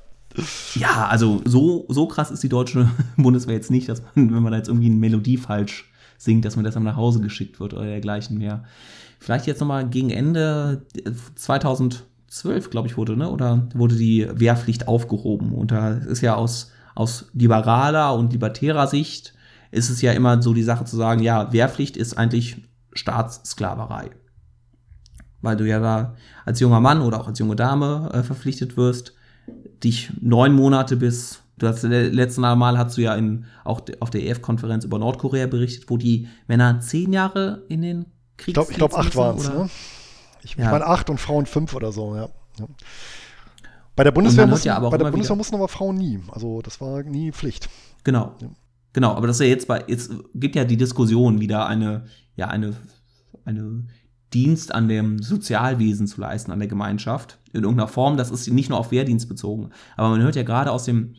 Ja, also so, so krass ist die deutsche Bundeswehr jetzt nicht, dass man, wenn man da jetzt irgendwie eine Melodie falsch singt, dass man das dann nach Hause geschickt wird oder dergleichen mehr. Vielleicht jetzt nochmal gegen Ende 2012, äh, glaube ich, wurde, ne? Oder wurde die Wehrpflicht aufgehoben. Und da ist ja aus, aus liberaler und libertärer Sicht ist es ja immer so die Sache zu sagen, ja, Wehrpflicht ist eigentlich Staatssklaverei. Weil du ja da als junger Mann oder auch als junge Dame äh, verpflichtet wirst, dich neun Monate bis, du hast letzte Mal hast du ja in, auch auf der EF-Konferenz über Nordkorea berichtet, wo die Männer zehn Jahre in den Krieg Ich glaube, glaub, acht waren es, ne? Ich, ja. ich meine acht und Frauen fünf oder so, ja. ja. Bei der Bundeswehr, mussten, ja bei der Bundeswehr mussten aber Frauen nie. Also das war nie Pflicht. Genau. Ja. Genau, aber das ist ja jetzt bei, jetzt gibt ja die Diskussion wieder eine, ja, eine, eine Dienst an dem Sozialwesen zu leisten, an der Gemeinschaft, in irgendeiner Form. Das ist nicht nur auf Wehrdienst bezogen. Aber man hört ja gerade aus dem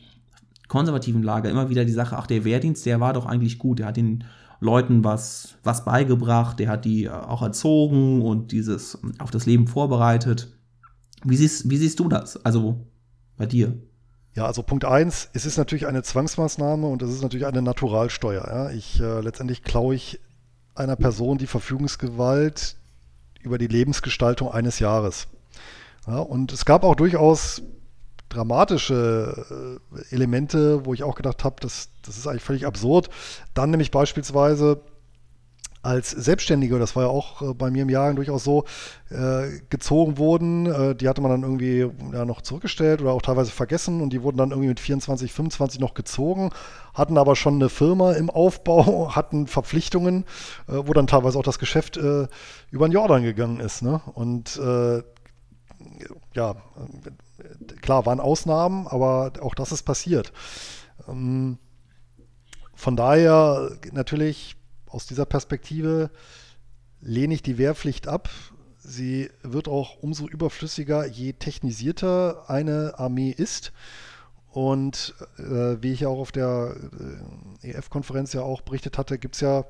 konservativen Lager immer wieder die Sache, ach, der Wehrdienst, der war doch eigentlich gut, der hat den Leuten was, was beigebracht, der hat die auch erzogen und dieses auf das Leben vorbereitet. Wie siehst, wie siehst du das? Also bei dir? Ja, also Punkt eins, es ist natürlich eine Zwangsmaßnahme und es ist natürlich eine Naturalsteuer. Ja. Ich äh, letztendlich klaue ich einer Person die Verfügungsgewalt über die Lebensgestaltung eines Jahres. Ja, und es gab auch durchaus dramatische äh, Elemente, wo ich auch gedacht habe, das, das ist eigentlich völlig absurd. Dann nämlich beispielsweise als Selbstständige, das war ja auch äh, bei mir im Jahr durchaus so, äh, gezogen wurden. Äh, die hatte man dann irgendwie ja, noch zurückgestellt oder auch teilweise vergessen und die wurden dann irgendwie mit 24, 25 noch gezogen, hatten aber schon eine Firma im Aufbau, hatten Verpflichtungen, äh, wo dann teilweise auch das Geschäft äh, über den Jordan gegangen ist. Ne? Und äh, ja, klar, waren Ausnahmen, aber auch das ist passiert. Ähm, von daher natürlich aus dieser Perspektive lehne ich die Wehrpflicht ab. Sie wird auch umso überflüssiger, je technisierter eine Armee ist. Und äh, wie ich ja auch auf der äh, EF-Konferenz ja auch berichtet hatte, gibt es ja,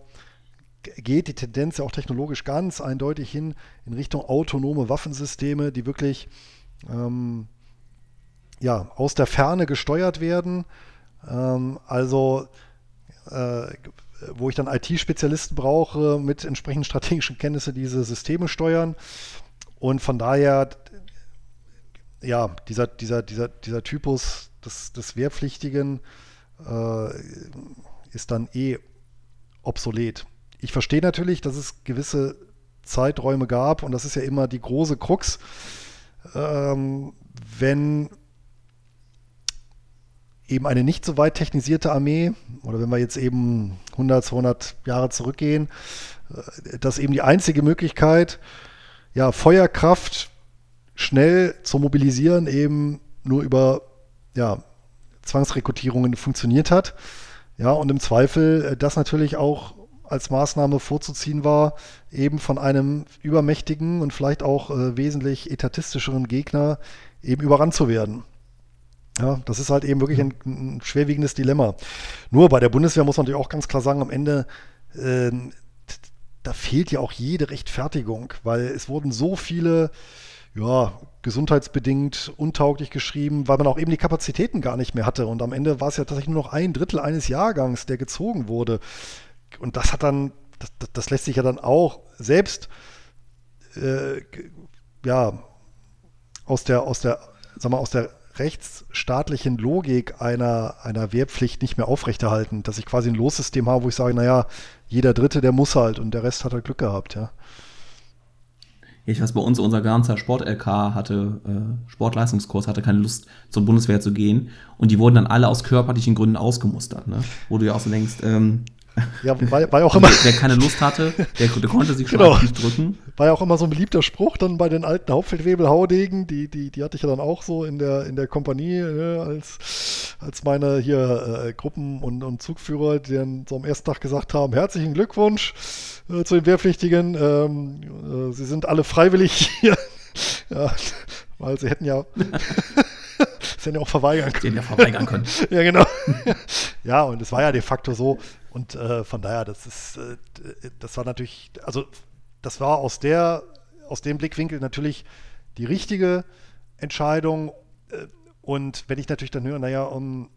geht die Tendenz ja auch technologisch ganz eindeutig hin in Richtung autonome Waffensysteme, die wirklich ähm, ja, aus der Ferne gesteuert werden. Ähm, also äh, wo ich dann IT-Spezialisten brauche mit entsprechenden strategischen Kenntnissen, diese Systeme steuern. Und von daher, ja, dieser, dieser, dieser, dieser Typus des, des Wehrpflichtigen äh, ist dann eh obsolet. Ich verstehe natürlich, dass es gewisse Zeiträume gab und das ist ja immer die große Krux, ähm, wenn eben eine nicht so weit technisierte Armee, oder wenn wir jetzt eben 100, 200 Jahre zurückgehen, äh, dass eben die einzige Möglichkeit, ja, Feuerkraft schnell zu mobilisieren, eben nur über ja, Zwangsrekrutierungen funktioniert hat. Ja, und im Zweifel äh, das natürlich auch als Maßnahme vorzuziehen war, eben von einem übermächtigen und vielleicht auch äh, wesentlich etatistischeren Gegner eben überrannt zu werden. Ja, das ist halt eben wirklich ein, ein, schwerwiegendes Dilemma. Nur bei der Bundeswehr muss man natürlich auch ganz klar sagen, am Ende, äh, da fehlt ja auch jede Rechtfertigung, weil es wurden so viele, ja, gesundheitsbedingt untauglich geschrieben, weil man auch eben die Kapazitäten gar nicht mehr hatte. Und am Ende war es ja tatsächlich nur noch ein Drittel eines Jahrgangs, der gezogen wurde. Und das hat dann, das, das lässt sich ja dann auch selbst, äh, ja, aus der, aus der, sag mal, aus der rechtsstaatlichen Logik einer, einer Wehrpflicht nicht mehr aufrechterhalten, dass ich quasi ein Lossystem habe, wo ich sage, naja, jeder Dritte, der muss halt und der Rest hat halt Glück gehabt, ja. Ich weiß, bei uns, unser ganzer Sport-LK hatte, äh, Sportleistungskurs, hatte keine Lust, zur Bundeswehr zu gehen. Und die wurden dann alle aus körperlichen Gründen ausgemustert, ne? Wo du ja auch so denkst, ähm, ja, war, war ja auch immer. Wer, keine Lust hatte, der, der konnte sich schon genau. nicht drücken. War ja auch immer so ein beliebter Spruch dann bei den alten Hauptfeldwebel-Haudegen, die, die, die hatte ich ja dann auch so in der, in der Kompanie, ne, als, als meine hier äh, Gruppen- und, und Zugführer, die dann so am ersten Tag gesagt haben: Herzlichen Glückwunsch äh, zu den Wehrpflichtigen. Ähm, äh, sie sind alle freiwillig hier. ja, weil sie hätten ja. Sie hätten ja auch verweigern können. Hätten ja verweigern können. ja, genau. ja, und es war ja de facto so, und äh, von daher, das ist, äh, das war natürlich, also das war aus der, aus dem Blickwinkel natürlich die richtige Entscheidung. Äh, und wenn ich natürlich dann höre, naja, um,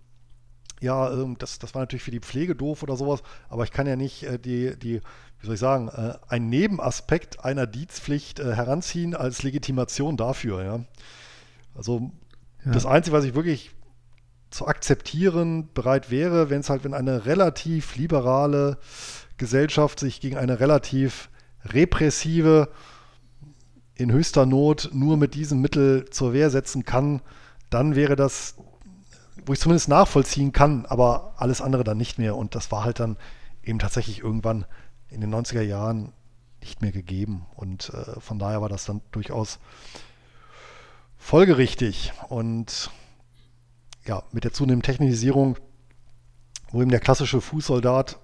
ja, ähm, das, das war natürlich für die Pflege doof oder sowas, aber ich kann ja nicht äh, die, die, wie soll ich sagen, äh, einen Nebenaspekt einer Dienstpflicht heranziehen als Legitimation dafür, ja. Also ja. das Einzige, was ich wirklich zu akzeptieren bereit wäre, wenn es halt, wenn eine relativ liberale Gesellschaft sich gegen eine relativ repressive, in höchster Not nur mit diesem Mittel zur Wehr setzen kann, dann wäre das, wo ich zumindest nachvollziehen kann, aber alles andere dann nicht mehr. Und das war halt dann eben tatsächlich irgendwann in den 90er Jahren nicht mehr gegeben. Und äh, von daher war das dann durchaus folgerichtig. Und ja, mit der zunehmenden Technisierung, wo eben der klassische Fußsoldat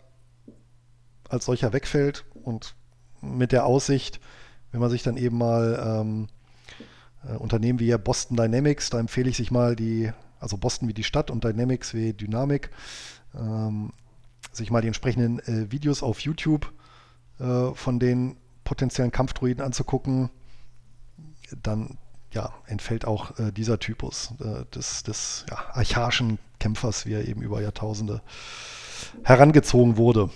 als solcher wegfällt und mit der Aussicht, wenn man sich dann eben mal ähm, äh, Unternehmen wie Boston Dynamics, da empfehle ich sich mal die, also Boston wie die Stadt und Dynamics wie Dynamik, ähm, sich mal die entsprechenden äh, Videos auf YouTube äh, von den potenziellen Kampfdruiden anzugucken, dann ja, entfällt auch äh, dieser Typus äh, des, des ja, archaischen Kämpfers, wie er eben über Jahrtausende herangezogen wurde.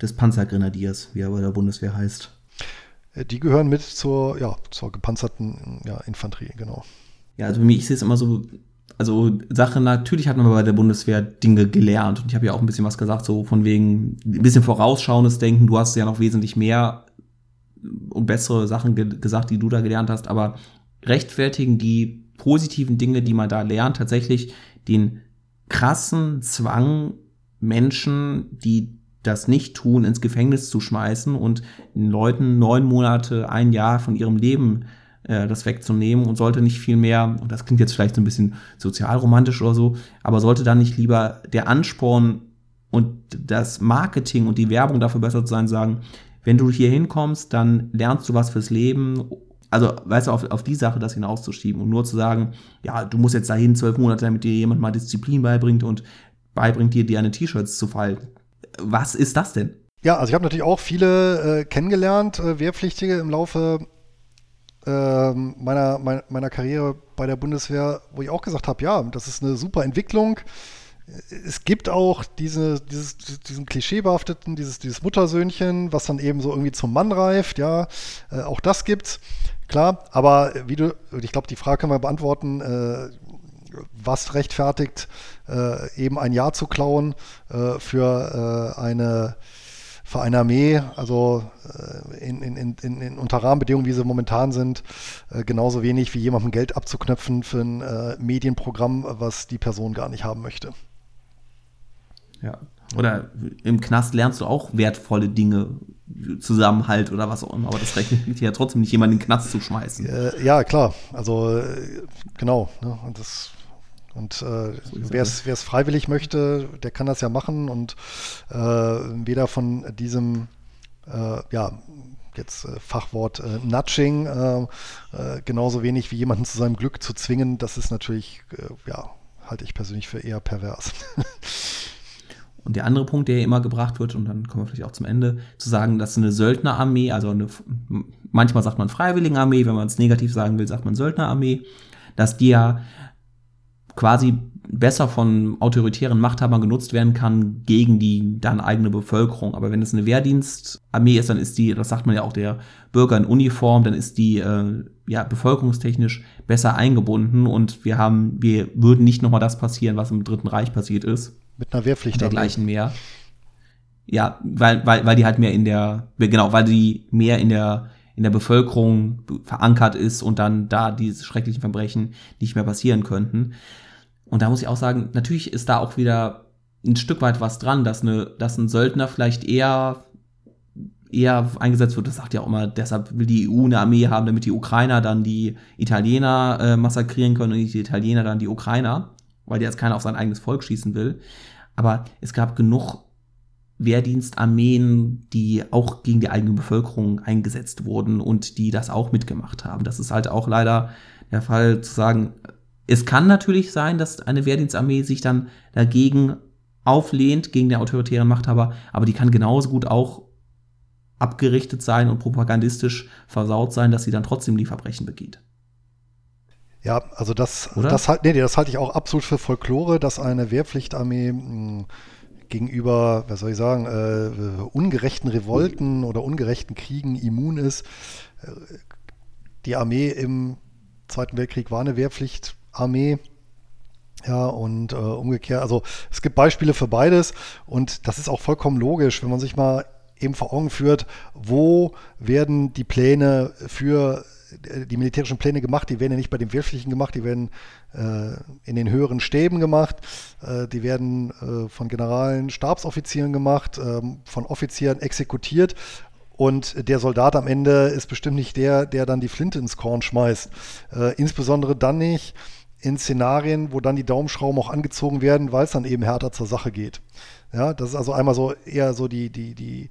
Des Panzergrenadiers, wie er bei der Bundeswehr heißt. Äh, die gehören mit zur, ja, zur gepanzerten ja, Infanterie, genau. Ja, also für mich ist es immer so, also Sache, natürlich hat man bei der Bundeswehr Dinge gelernt und ich habe ja auch ein bisschen was gesagt, so von wegen ein bisschen vorausschauendes Denken, du hast ja noch wesentlich mehr und bessere Sachen ge gesagt, die du da gelernt hast, aber rechtfertigen die positiven Dinge, die man da lernt, tatsächlich den krassen Zwang, Menschen, die das nicht tun, ins Gefängnis zu schmeißen und den Leuten neun Monate, ein Jahr von ihrem Leben äh, das wegzunehmen und sollte nicht viel mehr, und das klingt jetzt vielleicht so ein bisschen sozialromantisch oder so, aber sollte da nicht lieber der Ansporn und das Marketing und die Werbung dafür besser zu sein, sagen, wenn du hier hinkommst, dann lernst du was fürs Leben. Also, weißt du, auf, auf die Sache das hinauszuschieben und nur zu sagen, ja, du musst jetzt dahin zwölf Monate, damit dir jemand mal Disziplin beibringt und beibringt dir, deine T-Shirts zu falten. Was ist das denn? Ja, also ich habe natürlich auch viele äh, kennengelernt, äh, Wehrpflichtige im Laufe äh, meiner, meiner, meiner Karriere bei der Bundeswehr, wo ich auch gesagt habe, ja, das ist eine super Entwicklung. es gibt auch diese, dieses, diesen klischeebehafteten, dieses, dieses Muttersöhnchen, was dann eben so irgendwie zum Mann reift, ja, äh, auch das gibt's, klar, aber wie du, ich glaube, die Frage können wir beantworten, äh, was rechtfertigt, äh, eben ein Jahr zu klauen äh, für äh, eine für eine Armee, also äh, in, in, in, in, unter Rahmenbedingungen, wie sie momentan sind, äh, genauso wenig wie jemandem Geld abzuknöpfen für ein äh, Medienprogramm, was die Person gar nicht haben möchte. Ja. Oder im Knast lernst du auch wertvolle Dinge, Zusammenhalt oder was auch immer, aber das rechnet ja trotzdem nicht, jemanden in den Knast zu schmeißen. Äh, ja, klar. Also genau. Ne? Und das und äh, wer es freiwillig möchte, der kann das ja machen und äh, weder von diesem, äh, ja, jetzt äh, Fachwort äh, Nudging, äh, genauso wenig wie jemanden zu seinem Glück zu zwingen, das ist natürlich, ja, halte ich persönlich für eher pervers. Und der andere Punkt, der immer gebracht wird, und dann kommen wir vielleicht auch zum Ende, zu sagen, dass eine Söldnerarmee, also eine, manchmal sagt man Freiwilligenarmee, wenn man es negativ sagen will, sagt man Söldnerarmee, dass die ja quasi besser von autoritären Machthabern genutzt werden kann gegen die dann eigene Bevölkerung. Aber wenn es eine Wehrdienstarmee ist, dann ist die, das sagt man ja auch der Bürger in Uniform, dann ist die äh, ja bevölkerungstechnisch besser eingebunden und wir haben, wir würden nicht nochmal das passieren, was im Dritten Reich passiert ist. Mit einer Wehrpflicht. Dergleichen mehr. Ja, weil, weil, weil die halt mehr in der, genau, weil die mehr in der in der Bevölkerung verankert ist und dann da diese schrecklichen Verbrechen nicht mehr passieren könnten. Und da muss ich auch sagen, natürlich ist da auch wieder ein Stück weit was dran, dass, eine, dass ein Söldner vielleicht eher, eher eingesetzt wird. Das sagt ja auch immer, deshalb will die EU eine Armee haben, damit die Ukrainer dann die Italiener äh, massakrieren können und nicht die Italiener dann die Ukrainer, weil jetzt keiner auf sein eigenes Volk schießen will. Aber es gab genug Wehrdienstarmeen, die auch gegen die eigene Bevölkerung eingesetzt wurden und die das auch mitgemacht haben. Das ist halt auch leider der Fall zu sagen, es kann natürlich sein, dass eine Wehrdienstarmee sich dann dagegen auflehnt, gegen den autoritären Machthaber, aber die kann genauso gut auch abgerichtet sein und propagandistisch versaut sein, dass sie dann trotzdem die Verbrechen begeht. Ja, also das, das, nee, das halte ich auch absolut für Folklore, dass eine Wehrpflichtarmee mh, hm, gegenüber, was soll ich sagen, äh, ungerechten Revolten oder ungerechten Kriegen immun ist. Die Armee im Zweiten Weltkrieg war eine Wehrpflicht Armee. Ja, und äh, umgekehrt, also es gibt Beispiele für beides und das ist auch vollkommen logisch, wenn man sich mal eben vor Augen führt, wo werden die Pläne für die militärischen Pläne gemacht, die werden ja nicht bei den Wehrpflichten gemacht, die werden äh, in den höheren Stäben gemacht, äh, die werden äh, von Generalen, Stabsoffizieren gemacht, ähm, von Offizieren exekutiert und der Soldat am Ende ist bestimmt nicht der, der dann die Flinte ins Korn schmeißt. Äh, insbesondere dann nicht in Szenarien, wo dann die Daumenschrauben auch angezogen werden, weil es dann eben härter zur Sache geht. Ja, das ist also einmal so eher so die, die, die,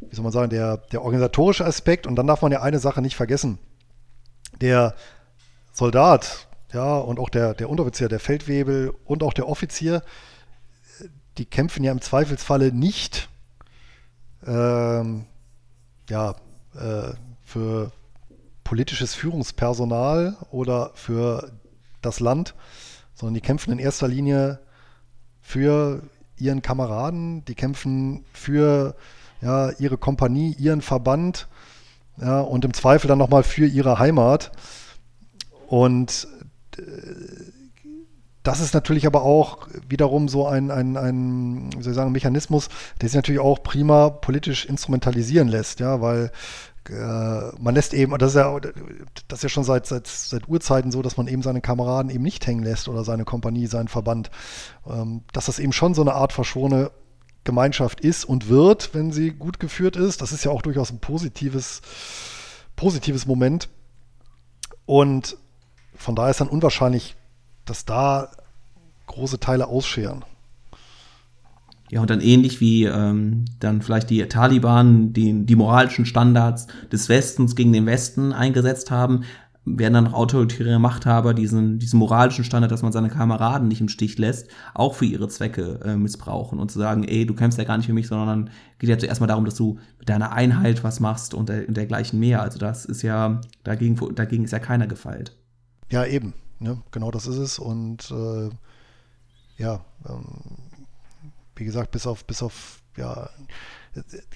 wie soll man sagen, der, der organisatorische Aspekt. Und dann darf man ja eine Sache nicht vergessen. Der Soldat, ja, und auch der, der Unteroffizier, der Feldwebel und auch der Offizier, die kämpfen ja im Zweifelsfalle nicht ähm, ja, äh, für politisches Führungspersonal oder für das Land, sondern die kämpfen in erster Linie für ihren Kameraden, die kämpfen für ja, ihre Kompanie, ihren Verband ja, und im Zweifel dann nochmal für ihre Heimat. Und äh, das ist natürlich aber auch wiederum so ein, ein, ein wie soll ich sagen, Mechanismus, der sich natürlich auch prima politisch instrumentalisieren lässt, ja, weil äh, man lässt eben, das ist ja, das ist ja schon seit, seit, seit Urzeiten so, dass man eben seine Kameraden eben nicht hängen lässt oder seine Kompanie, seinen Verband. Ähm, dass das eben schon so eine Art verschworene Gemeinschaft ist und wird, wenn sie gut geführt ist. Das ist ja auch durchaus ein positives, positives Moment. Und von daher ist dann unwahrscheinlich, dass da große Teile ausscheren. Ja, und dann ähnlich wie ähm, dann vielleicht die Taliban die, die moralischen Standards des Westens gegen den Westen eingesetzt haben, werden dann auch autoritäre Machthaber diesen, diesen moralischen Standard, dass man seine Kameraden nicht im Stich lässt, auch für ihre Zwecke äh, missbrauchen und zu sagen, ey, du kämpfst ja gar nicht für mich, sondern geht ja zuerst mal darum, dass du mit deiner Einheit was machst und, der, und dergleichen mehr. Also das ist ja, dagegen, dagegen ist ja keiner gefeilt. Ja, eben. Ne? Genau das ist es. Und äh, ja, ähm, wie gesagt, bis auf, bis auf, ja,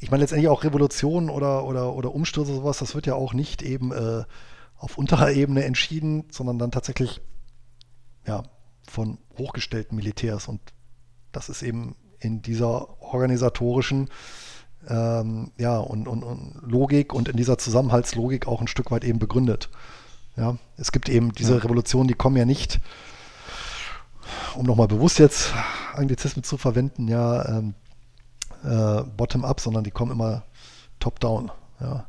ich meine letztendlich auch Revolution oder, oder, oder Umstürze sowas, das wird ja auch nicht eben äh, auf unterer Ebene entschieden, sondern dann tatsächlich ja, von hochgestellten Militärs. Und das ist eben in dieser organisatorischen ähm, ja, und, und, und, Logik und in dieser Zusammenhaltslogik auch ein Stück weit eben begründet. Ja, es gibt eben diese. Revolutionen, die kommen ja nicht, um nochmal bewusst jetzt Anglizismen zu verwenden, ja, ähm, äh, bottom-up, sondern die kommen immer top-down. Ja.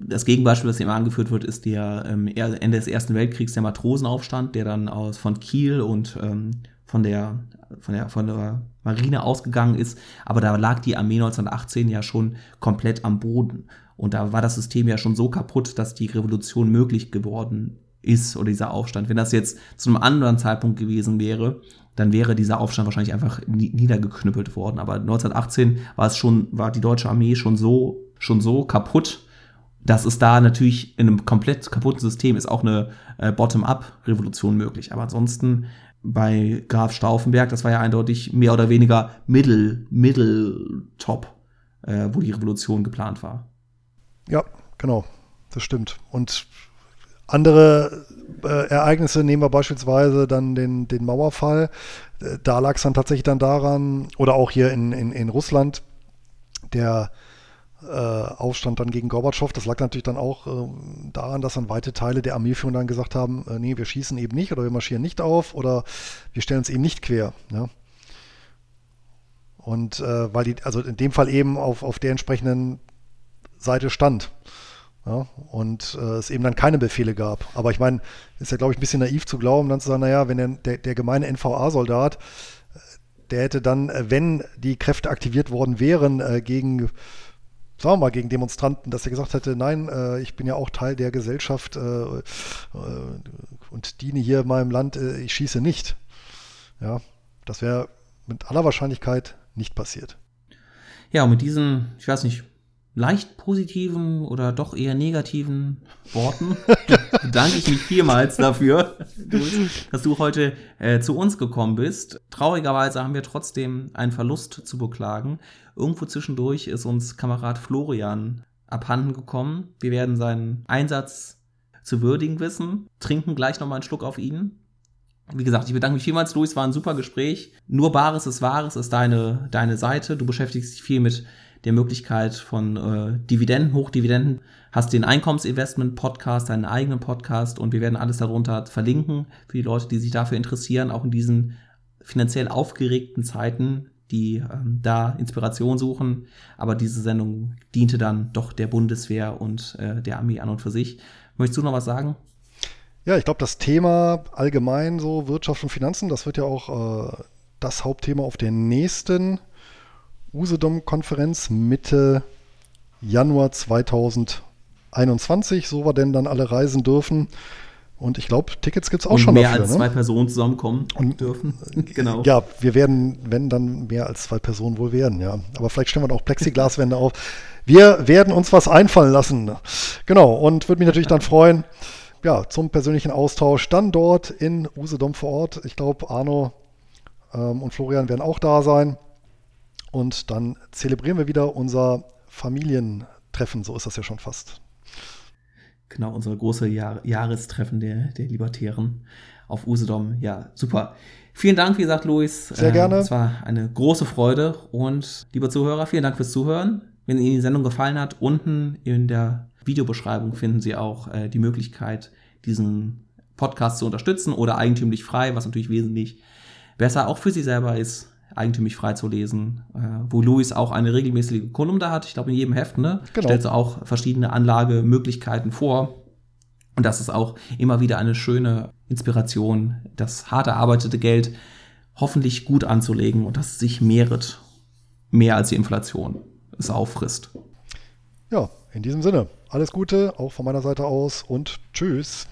Das Gegenbeispiel, das immer angeführt wird, ist der ähm, Ende des Ersten Weltkriegs der Matrosenaufstand, der dann aus von Kiel und ähm, von der von der von der Marine ausgegangen ist, aber da lag die Armee 1918 ja schon komplett am Boden und da war das System ja schon so kaputt, dass die Revolution möglich geworden ist oder dieser Aufstand. Wenn das jetzt zu einem anderen Zeitpunkt gewesen wäre, dann wäre dieser Aufstand wahrscheinlich einfach niedergeknüppelt worden. Aber 1918 war es schon, war die deutsche Armee schon so, schon so kaputt, dass es da natürlich in einem komplett kaputten System ist auch eine äh, Bottom-up-Revolution möglich. Aber ansonsten bei Graf Stauffenberg, das war ja eindeutig mehr oder weniger Mittel, Mitteltop, äh, wo die Revolution geplant war. Ja, genau, das stimmt. Und andere äh, Ereignisse nehmen wir beispielsweise dann den, den Mauerfall. Äh, da lag es dann tatsächlich dann daran, oder auch hier in, in, in Russland, der Aufstand dann gegen Gorbatschow, das lag natürlich dann auch äh, daran, dass dann weite Teile der Armeeführung dann gesagt haben, äh, nee, wir schießen eben nicht oder wir marschieren nicht auf oder wir stellen uns eben nicht quer. Ja? Und äh, weil die, also in dem Fall eben auf, auf der entsprechenden Seite stand. Ja, und äh, es eben dann keine Befehle gab. Aber ich meine, ist ja, glaube ich, ein bisschen naiv zu glauben, dann zu sagen, naja, wenn der, der, der gemeine NVA-Soldat, äh, der hätte dann, äh, wenn die Kräfte aktiviert worden wären, äh, gegen, sagen wir mal, gegen Demonstranten, dass er gesagt hätte, nein, äh, ich bin ja auch Teil der Gesellschaft äh, und diene hier meinem Land, ich schieße nicht. Ja, das wäre mit aller Wahrscheinlichkeit nicht passiert. Ja, und mit diesen, ich weiß nicht, leicht positiven oder doch eher negativen Worten bedanke ich mich vielmals dafür, dass du heute äh, zu uns gekommen bist. Traurigerweise haben wir trotzdem einen Verlust zu beklagen. Irgendwo zwischendurch ist uns Kamerad Florian abhanden gekommen. Wir werden seinen Einsatz zu würdigen wissen, trinken gleich nochmal einen Schluck auf ihn. Wie gesagt, ich bedanke mich vielmals, Luis, war ein super Gespräch. Nur Bares ist Wahres ist deine, deine Seite. Du beschäftigst dich viel mit der Möglichkeit von äh, Dividenden, Hochdividenden, hast den Einkommensinvestment-Podcast, deinen eigenen Podcast und wir werden alles darunter verlinken für die Leute, die sich dafür interessieren, auch in diesen finanziell aufgeregten Zeiten, die ähm, da Inspiration suchen. Aber diese Sendung diente dann doch der Bundeswehr und äh, der Armee an und für sich. Möchtest du noch was sagen? Ja, ich glaube, das Thema allgemein so Wirtschaft und Finanzen, das wird ja auch äh, das Hauptthema auf der nächsten Usedom-Konferenz Mitte Januar 2021, so wir denn dann alle reisen dürfen. Und ich glaube, Tickets gibt es auch und schon mehr dafür, als ne? zwei Personen zusammenkommen und, dürfen. genau. Ja, wir werden, wenn dann mehr als zwei Personen wohl werden, ja. Aber vielleicht stellen wir auch Plexiglaswände auf. Wir werden uns was einfallen lassen. Genau. Und würde mich natürlich dann freuen, ja, zum persönlichen Austausch dann dort in Usedom vor Ort. Ich glaube, Arno ähm, und Florian werden auch da sein. Und dann zelebrieren wir wieder unser Familientreffen, so ist das ja schon fast. Genau, unser große Jahr Jahrestreffen der, der Libertären auf Usedom. Ja, super. Vielen Dank, wie gesagt, Luis. Sehr gerne. Es war eine große Freude. Und lieber Zuhörer, vielen Dank fürs Zuhören. Wenn Ihnen die Sendung gefallen hat, unten in der Videobeschreibung finden Sie auch äh, die Möglichkeit, diesen Podcast zu unterstützen oder eigentümlich frei, was natürlich wesentlich besser auch für Sie selber ist eigentümlich frei zu lesen, äh, wo Luis auch eine regelmäßige Kolumne hat. Ich glaube, in jedem Heft, ne? Genau. Stellt so auch verschiedene Anlagemöglichkeiten vor. Und das ist auch immer wieder eine schöne Inspiration, das hart erarbeitete Geld hoffentlich gut anzulegen und dass es sich mehret. Mehr als die Inflation es auffrisst. Ja, in diesem Sinne, alles Gute, auch von meiner Seite aus und tschüss.